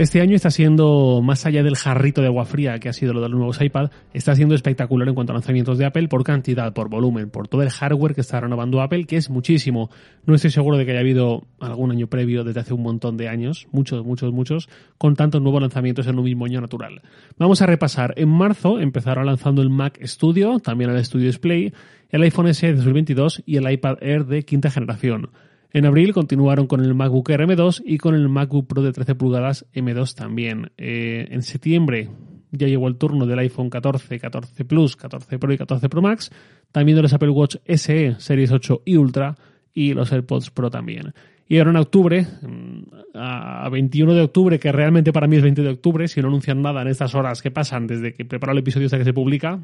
Este año está siendo, más allá del jarrito de agua fría que ha sido lo de los nuevos iPad, está siendo espectacular en cuanto a lanzamientos de Apple por cantidad, por volumen, por todo el hardware que está renovando Apple, que es muchísimo. No estoy seguro de que haya habido algún año previo desde hace un montón de años, muchos, muchos, muchos, con tantos nuevos lanzamientos en un mismo año natural. Vamos a repasar. En marzo empezaron lanzando el Mac Studio, también el Studio Display, el iPhone SE de 2022 y el iPad Air de quinta generación. En abril continuaron con el MacBook Air M2 y con el MacBook Pro de 13 pulgadas M2 también. Eh, en septiembre ya llegó el turno del iPhone 14, 14 Plus, 14 Pro y 14 Pro Max, también de los Apple Watch SE, Series 8 y Ultra y los AirPods Pro también. Y ahora en octubre, mm, a 21 de octubre, que realmente para mí es 20 de octubre, si no anuncian nada en estas horas que pasan desde que preparo el episodio hasta que se publica,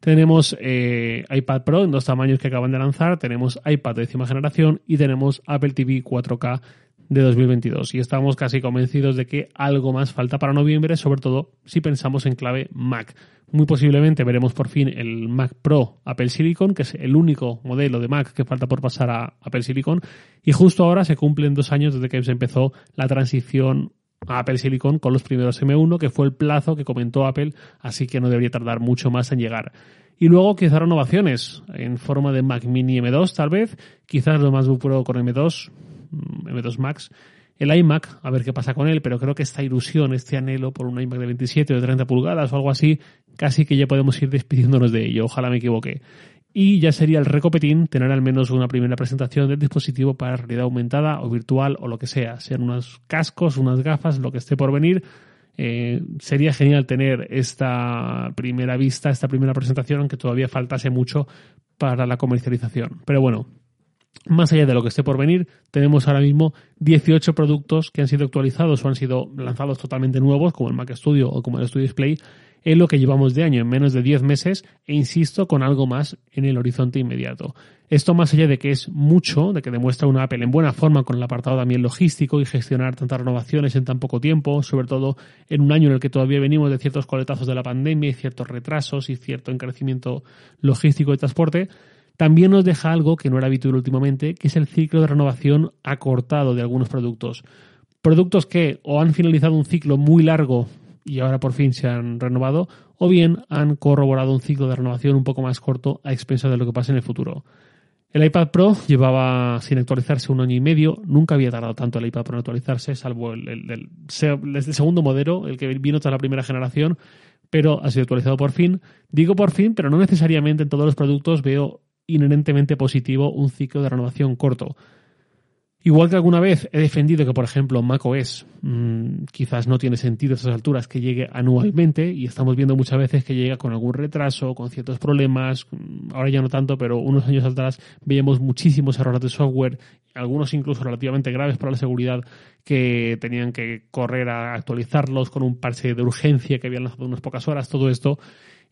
tenemos eh, iPad Pro en dos tamaños que acaban de lanzar, tenemos iPad de décima generación y tenemos Apple TV 4K de 2022. Y estamos casi convencidos de que algo más falta para noviembre, sobre todo si pensamos en clave Mac. Muy posiblemente veremos por fin el Mac Pro Apple Silicon, que es el único modelo de Mac que falta por pasar a Apple Silicon. Y justo ahora se cumplen dos años desde que se empezó la transición Apple Silicon con los primeros M1, que fue el plazo que comentó Apple, así que no debería tardar mucho más en llegar. Y luego quizás renovaciones en forma de Mac Mini M2 tal vez, quizás lo más Pro con M2, M2 mm, Max, el iMac, a ver qué pasa con él, pero creo que esta ilusión, este anhelo por un iMac de 27 o de 30 pulgadas o algo así, casi que ya podemos ir despidiéndonos de ello, ojalá me equivoque. Y ya sería el recopetín tener al menos una primera presentación del dispositivo para realidad aumentada o virtual o lo que sea, sean unos cascos, unas gafas, lo que esté por venir. Eh, sería genial tener esta primera vista, esta primera presentación, aunque todavía faltase mucho para la comercialización. Pero bueno, más allá de lo que esté por venir, tenemos ahora mismo 18 productos que han sido actualizados o han sido lanzados totalmente nuevos, como el Mac Studio o como el Studio Display, en lo que llevamos de año, en menos de 10 meses, e insisto, con algo más en el horizonte inmediato. Esto más allá de que es mucho, de que demuestra una Apple en buena forma con el apartado también logístico y gestionar tantas renovaciones en tan poco tiempo, sobre todo en un año en el que todavía venimos de ciertos coletazos de la pandemia y ciertos retrasos y cierto encarecimiento logístico de transporte, también nos deja algo que no era habitual últimamente, que es el ciclo de renovación acortado de algunos productos. Productos que o han finalizado un ciclo muy largo y ahora por fin se han renovado, o bien han corroborado un ciclo de renovación un poco más corto a expensas de lo que pasa en el futuro. El iPad Pro llevaba sin actualizarse un año y medio, nunca había tardado tanto el iPad Pro en actualizarse, salvo el, el, segundo modelo, el que vino tras la primera generación, pero ha sido actualizado por fin. Digo por fin, pero no necesariamente en todos los productos veo inherentemente positivo un ciclo de renovación corto. Igual que alguna vez he defendido que, por ejemplo, macOS mmm, quizás no tiene sentido a estas alturas que llegue anualmente y estamos viendo muchas veces que llega con algún retraso, con ciertos problemas, mm, ahora ya no tanto, pero unos años atrás veíamos muchísimos errores de software, algunos incluso relativamente graves para la seguridad que tenían que correr a actualizarlos con un parche de urgencia que habían lanzado unas pocas horas, todo esto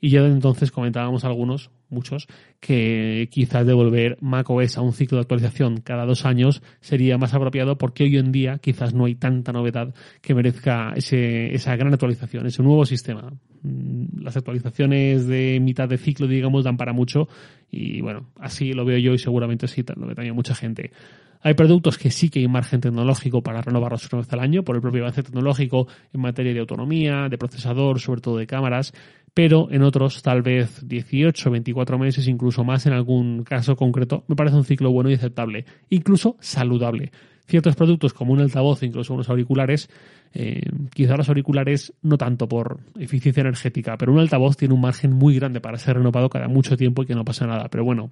y ya entonces comentábamos algunos, muchos, que quizás devolver macOS a un ciclo de actualización cada dos años sería más apropiado porque hoy en día quizás no hay tanta novedad que merezca ese, esa gran actualización, ese nuevo sistema. Mm, las actualizaciones de mitad de ciclo, digamos, dan para mucho y bueno, así lo veo yo y seguramente sí lo ve también mucha gente. Hay productos que sí que hay margen tecnológico para renovarlos una vez al año por el propio avance tecnológico en materia de autonomía, de procesador, sobre todo de cámaras, pero en otros tal vez 18, 24 meses, incluso más en algún caso concreto, me parece un ciclo bueno y aceptable, incluso saludable. Ciertos productos como un altavoz, incluso unos auriculares, eh, quizá los auriculares no tanto por eficiencia energética, pero un altavoz tiene un margen muy grande para ser renovado cada mucho tiempo y que no pasa nada. Pero bueno,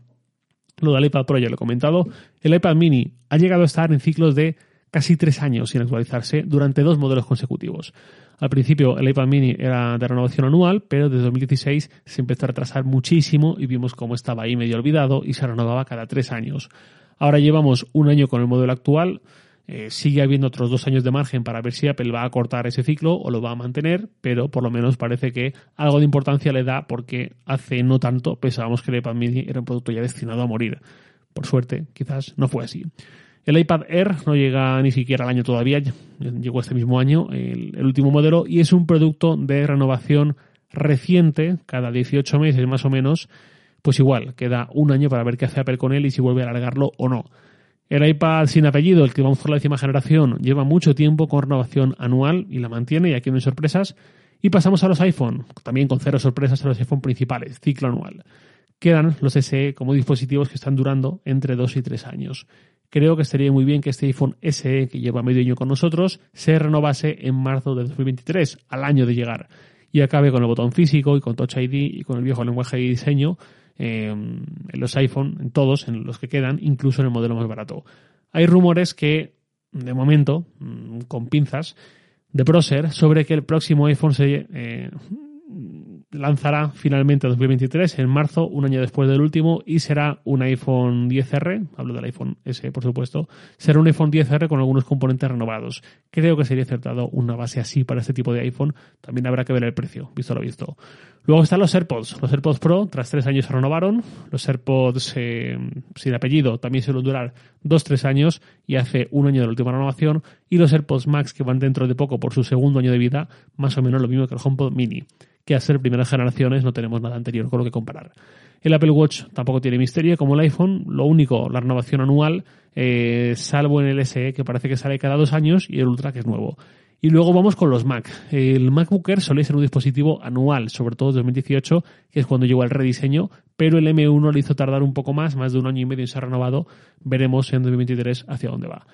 lo del iPad Pro ya lo he comentado. El iPad mini ha llegado a estar en ciclos de casi tres años sin actualizarse durante dos modelos consecutivos. Al principio el iPad mini era de renovación anual, pero desde 2016 se empezó a retrasar muchísimo y vimos cómo estaba ahí medio olvidado y se renovaba cada tres años. Ahora llevamos un año con el modelo actual, eh, sigue habiendo otros dos años de margen para ver si Apple va a cortar ese ciclo o lo va a mantener, pero por lo menos parece que algo de importancia le da porque hace no tanto pensábamos que el iPad mini era un producto ya destinado a morir. Por suerte, quizás no fue así. El iPad Air no llega ni siquiera al año todavía, llegó este mismo año, el, último modelo, y es un producto de renovación reciente, cada 18 meses más o menos, pues igual, queda un año para ver qué hace Apple con él y si vuelve a alargarlo o no. El iPad sin apellido, el que vamos por la décima generación, lleva mucho tiempo con renovación anual y la mantiene y aquí no hay sorpresas. Y pasamos a los iPhone, también con cero sorpresas a los iPhone principales, ciclo anual. Quedan los SE como dispositivos que están durando entre 2 y 3 años. Creo que estaría muy bien que este iPhone SE, que lleva medio año con nosotros, se renovase en marzo de 2023, al año de llegar, y acabe con el botón físico y con Touch ID y con el viejo lenguaje de diseño eh, en los iPhone, en todos, en los que quedan, incluso en el modelo más barato. Hay rumores que, de momento, mm, con pinzas, de Procer, sobre que el próximo iPhone se eh, lanzará finalmente en 2023, en marzo, un año después del último, y será un iPhone 10R, hablo del iPhone S, por supuesto, será un iPhone 10R con algunos componentes renovados. Creo que sería acertado una base así para este tipo de iPhone. También habrá que ver el precio, visto lo visto. Luego están los AirPods. Los AirPods Pro, tras tres años se renovaron. Los AirPods eh, sin apellido también suelen durar dos, tres años y hace un año de la última renovación. Y los AirPods Max, que van dentro de poco por su segundo año de vida, más o menos lo mismo que el HomePod Mini que a ser primeras generaciones no tenemos nada anterior con lo que comparar. El Apple Watch tampoco tiene misterio, como el iPhone, lo único, la renovación anual, eh, salvo en el SE, que parece que sale cada dos años, y el Ultra, que es nuevo. Y luego vamos con los Mac. El MacBook Air solía ser un dispositivo anual, sobre todo en 2018, que es cuando llegó el rediseño, pero el M1 le hizo tardar un poco más, más de un año y medio en ser renovado. Veremos en 2023 hacia dónde va.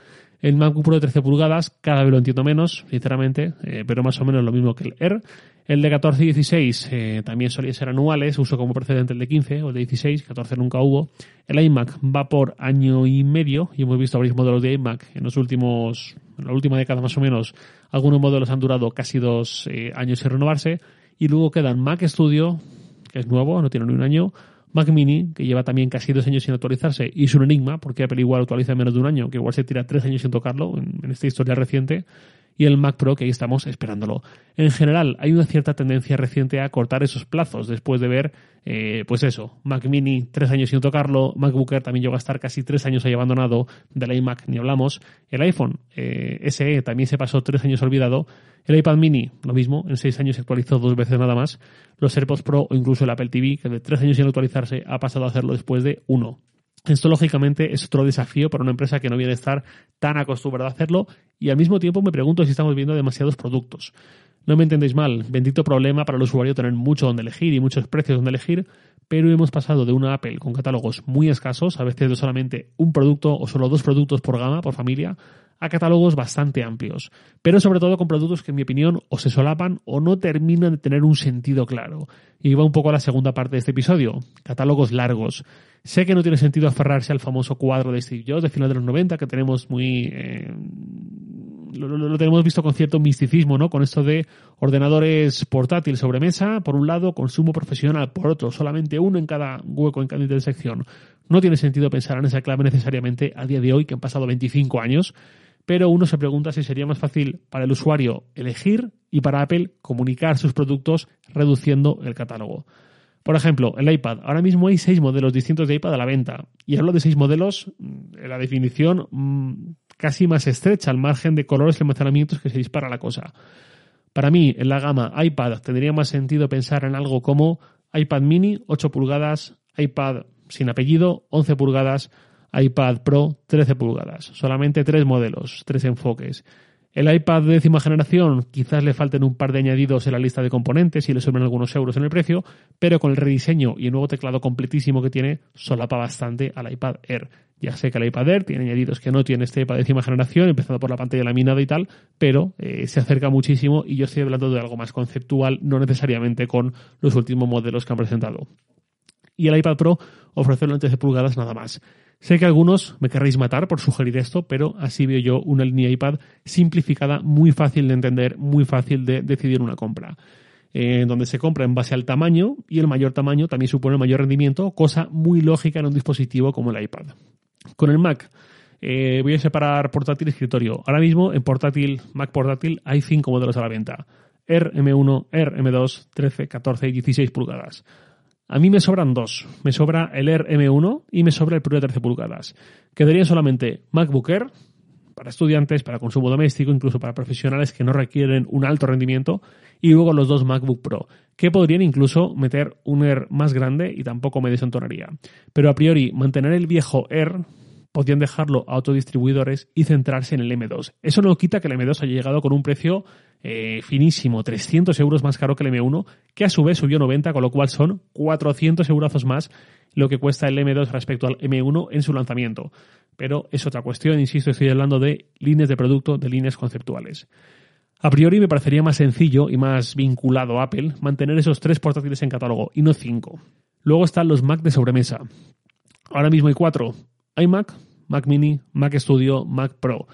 El MacBook Pro de 13 pulgadas, cada vez lo entiendo menos, sinceramente, eh, pero más o menos lo mismo que el Air. El de 14 y 16 eh, también solía ser anuales, uso como precedente el de 15 o el de 16, 14 nunca hubo. El iMac va por año y medio y hemos visto varios modelos de iMac en los últimos, en la última década más o menos. Algunos modelos han durado casi dos eh, años sin renovarse. Y luego quedan Mac Studio, que es nuevo, no tiene ni un año. Mac Mini, que lleva también casi dos años sin actualizarse, y es un enigma, porque Apple igual actualiza en menos de un año, que igual se tira tres años sin tocarlo en esta historia reciente y el Mac Pro, que ahí estamos esperándolo. En general, hay una cierta tendencia reciente a cortar esos plazos después de ver, eh, pues eso, Mac Mini tres años sin tocarlo, MacBook Air también llegó a estar casi tres años ahí abandonado, del iMac ni hablamos, el iPhone eh, SE también se pasó tres años olvidado, el iPad Mini, lo mismo, en seis años se actualizó dos veces nada más, los AirPods Pro o incluso el Apple TV, que de tres años sin actualizarse ha pasado a hacerlo después de uno. Esto, lógicamente, es otro desafío para una empresa que no viene a estar tan acostumbrada a hacerlo y al mismo tiempo me pregunto si estamos viendo demasiados productos. No me entendéis mal, bendito problema para el usuario tener mucho donde elegir y muchos precios donde elegir, pero hemos pasado de una Apple con catálogos muy escasos, a veces de solamente un producto o solo dos productos por gama, por familia, a catálogos bastante amplios, pero sobre todo con productos que en mi opinión o se solapan o no terminan de tener un sentido claro. Y va un poco a la segunda parte de este episodio, catálogos largos. Sé que no tiene sentido aferrarse al famoso cuadro de Steve Jobs de final de los 90 que tenemos muy... Eh, lo, tenemos visto con cierto misticismo, ¿no? Con esto de ordenadores portátil sobre mesa, por un lado, consumo profesional por otro, solamente uno en cada hueco, en cada intersección. No tiene sentido pensar en esa clave necesariamente a día de hoy, que han pasado 25 años, pero uno se pregunta si sería más fácil para el usuario elegir y para Apple comunicar sus productos reduciendo el catálogo. Por ejemplo, el iPad. Ahora mismo hay seis modelos distintos de iPad a la venta. Y hablo de seis modelos, en la definición mm, casi más estrecha, al margen de colores y almacenamientos que se dispara la cosa. Para mí, en la gama iPad tendría más sentido pensar en algo como iPad mini, 8 pulgadas, iPad sin apellido, 11 pulgadas, iPad Pro, 13 pulgadas. Solamente tres modelos, tres enfoques. El iPad de décima generación quizás le falten un par de añadidos en la lista de componentes y le suben algunos euros en el precio, pero con el rediseño y el nuevo teclado completísimo que tiene, solapa bastante al iPad Air. Ya sé que el iPad Air tiene añadidos que no tiene este iPad de décima generación, empezando por la pantalla laminada y tal, pero eh, se acerca muchísimo y yo estoy hablando de algo más conceptual, no necesariamente con los últimos modelos que han presentado. Y el iPad Pro ofrece 13 pulgadas nada más. Sé que algunos me querréis matar por sugerir esto, pero así veo yo una línea iPad simplificada, muy fácil de entender, muy fácil de decidir una compra. Eh, donde se compra en base al tamaño y el mayor tamaño también supone mayor rendimiento, cosa muy lógica en un dispositivo como el iPad. Con el Mac eh, voy a separar portátil y escritorio. Ahora mismo en portátil, Mac portátil, hay cinco modelos a la venta. Air M1, Air M2, 13, 14 y 16 pulgadas. A mí me sobran dos. Me sobra el Air M1 y me sobra el Pro de 13 pulgadas. Quedarían solamente MacBook Air, para estudiantes, para consumo doméstico, incluso para profesionales que no requieren un alto rendimiento, y luego los dos MacBook Pro, que podrían incluso meter un Air más grande y tampoco me desentonaría. Pero a priori, mantener el viejo Air podrían dejarlo a autodistribuidores y centrarse en el M2. Eso no quita que el M2 haya llegado con un precio eh, finísimo, 300 euros más caro que el M1, que a su vez subió 90, con lo cual son 400 euros más lo que cuesta el M2 respecto al M1 en su lanzamiento. Pero es otra cuestión, insisto, estoy hablando de líneas de producto, de líneas conceptuales. A priori me parecería más sencillo y más vinculado a Apple mantener esos tres portátiles en catálogo y no cinco. Luego están los Mac de sobremesa. Ahora mismo hay cuatro iMac, Mac Mini, Mac Studio, Mac Pro.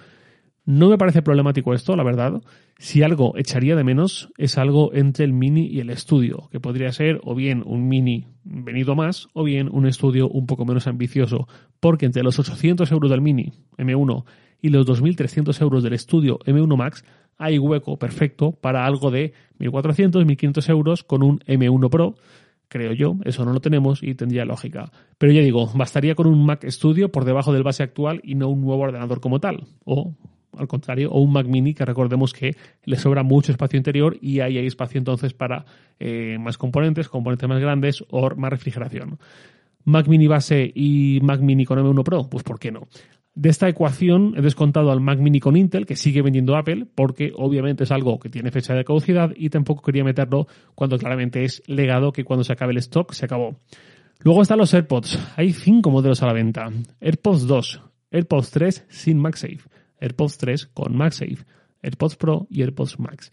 No me parece problemático esto, la verdad. Si algo echaría de menos es algo entre el Mini y el Studio, que podría ser o bien un Mini venido más o bien un estudio un poco menos ambicioso, porque entre los 800 euros del Mini M1 y los 2.300 euros del estudio M1 Max hay hueco perfecto para algo de 1.400, 1.500 euros con un M1 Pro creo yo, eso no lo tenemos y tendría lógica. Pero ya digo, bastaría con un Mac Studio por debajo del base actual y no un nuevo ordenador como tal. O, al contrario, o un Mac Mini que recordemos que le sobra mucho espacio interior y ahí hay espacio entonces para eh, más componentes, componentes más grandes o más refrigeración. Mac Mini base y Mac Mini con M1 Pro, pues ¿por qué no? De esta ecuación he descontado al Mac Mini con Intel, que sigue vendiendo Apple, porque obviamente es algo que tiene fecha de caducidad y tampoco quería meterlo cuando claramente es legado que cuando se acabe el stock se acabó. Luego están los AirPods. Hay cinco modelos a la venta. AirPods 2, AirPods 3 sin MagSafe, AirPods 3 con MagSafe, AirPods Pro y AirPods Max.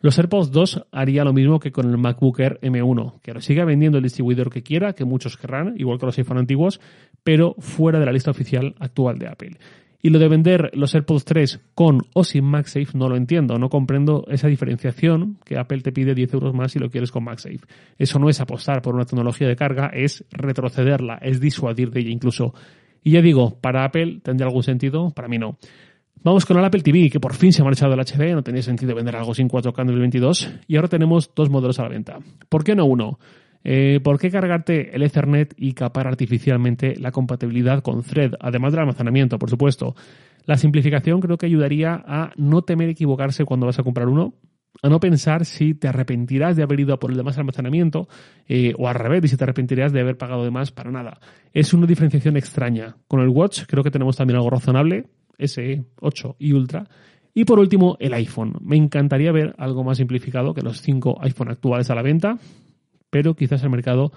Los AirPods 2 haría lo mismo que con el MacBook Air M1, que lo siga vendiendo el distribuidor que quiera, que muchos querrán, igual que los iPhone antiguos, pero fuera de la lista oficial actual de Apple. Y lo de vender los AirPods 3 con o sin MagSafe no lo entiendo, no comprendo esa diferenciación que Apple te pide 10 euros más si lo quieres con MagSafe. Eso no es apostar por una tecnología de carga, es retrocederla, es disuadir de ella incluso. Y ya digo, para Apple tendría algún sentido, para mí no. Vamos con el Apple TV, que por fin se ha marchado el HD, no tenía sentido vender algo sin 4K en el 22, y ahora tenemos dos modelos a la venta. ¿Por qué no uno? Eh, ¿Por qué cargarte el Ethernet y capar artificialmente la compatibilidad con Thread, además del almacenamiento, por supuesto? La simplificación creo que ayudaría a no temer equivocarse cuando vas a comprar uno, a no pensar si te arrepentirás de haber ido por el de más almacenamiento eh, o al revés, y si te arrepentirás de haber pagado de más para nada. Es una diferenciación extraña. Con el Watch creo que tenemos también algo razonable, SE 8 y Ultra. Y por último, el iPhone. Me encantaría ver algo más simplificado que los cinco iPhone actuales a la venta, pero quizás el mercado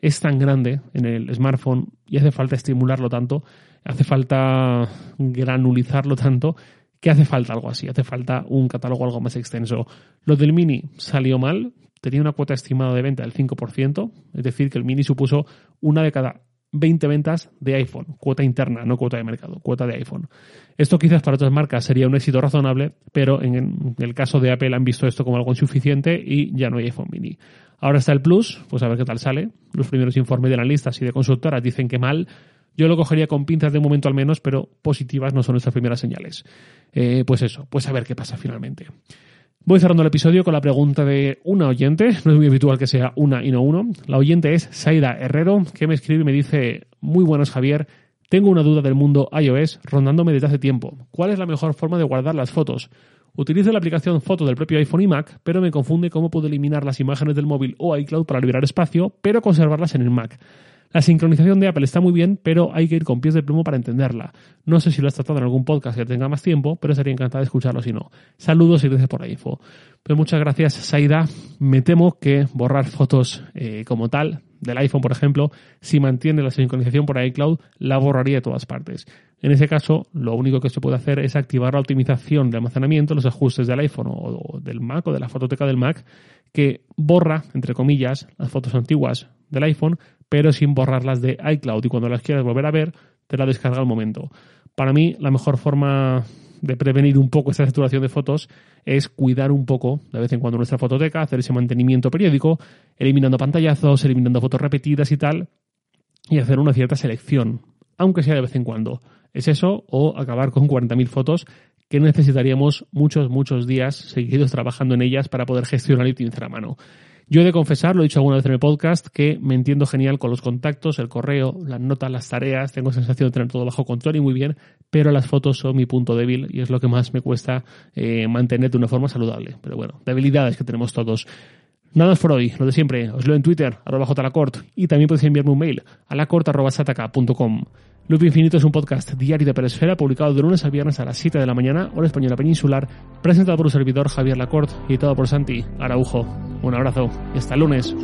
es tan grande en el smartphone y hace falta estimularlo tanto, hace falta granulizarlo tanto, que hace falta algo así, hace falta un catálogo algo más extenso. Lo del Mini salió mal, tenía una cuota estimada de venta del 5%, es decir, que el Mini supuso una de cada 20 ventas de iPhone, cuota interna, no cuota de mercado, cuota de iPhone. Esto quizás para otras marcas sería un éxito razonable, pero en el caso de Apple han visto esto como algo insuficiente y ya no hay iPhone mini. Ahora está el Plus, pues a ver qué tal sale. Los primeros informes de analistas y de consultoras dicen que mal. Yo lo cogería con pinzas de momento al menos, pero positivas no son nuestras primeras señales. Eh, pues eso, pues a ver qué pasa finalmente. Voy cerrando el episodio con la pregunta de una oyente, no es muy habitual que sea una y no uno. La oyente es Saida Herrero, que me escribe y me dice, muy buenas Javier, tengo una duda del mundo iOS rondándome desde hace tiempo. ¿Cuál es la mejor forma de guardar las fotos? Utilizo la aplicación Foto del propio iPhone y Mac, pero me confunde cómo puedo eliminar las imágenes del móvil o iCloud para liberar espacio, pero conservarlas en el Mac. La sincronización de Apple está muy bien, pero hay que ir con pies de plomo para entenderla. No sé si lo has tratado en algún podcast que tenga más tiempo, pero sería encantado de escucharlo si no. Saludos y gracias por la info. Pues muchas gracias, Saida. Me temo que borrar fotos eh, como tal, del iPhone, por ejemplo, si mantiene la sincronización por iCloud, la borraría de todas partes. En ese caso, lo único que se puede hacer es activar la optimización de almacenamiento, los ajustes del iPhone o del Mac o de la fototeca del Mac, que borra, entre comillas, las fotos antiguas del iPhone, pero sin borrarlas de iCloud y cuando las quieras volver a ver, te la descarga al momento. Para mí, la mejor forma de prevenir un poco esta saturación de fotos es cuidar un poco de vez en cuando nuestra fototeca, hacer ese mantenimiento periódico, eliminando pantallazos, eliminando fotos repetidas y tal, y hacer una cierta selección, aunque sea de vez en cuando. Es eso o acabar con 40.000 fotos que necesitaríamos muchos, muchos días seguidos trabajando en ellas para poder gestionar y utilizar a mano. Yo he de confesar, lo he dicho alguna vez en el podcast, que me entiendo genial con los contactos, el correo, las notas, las tareas, tengo sensación de tener todo bajo control y muy bien, pero las fotos son mi punto débil y es lo que más me cuesta eh, mantener de una forma saludable. Pero bueno, debilidades que tenemos todos. Nada por hoy, lo de siempre, os leo en Twitter, arroba jlacort, y también podéis enviarme un mail a lacort.sataka.com. Loop Infinito es un podcast diario de Peresfera publicado de lunes a viernes a las 7 de la mañana, hora española peninsular, presentado por un servidor Javier Lacorte y editado por Santi Araujo. Un abrazo y hasta el lunes.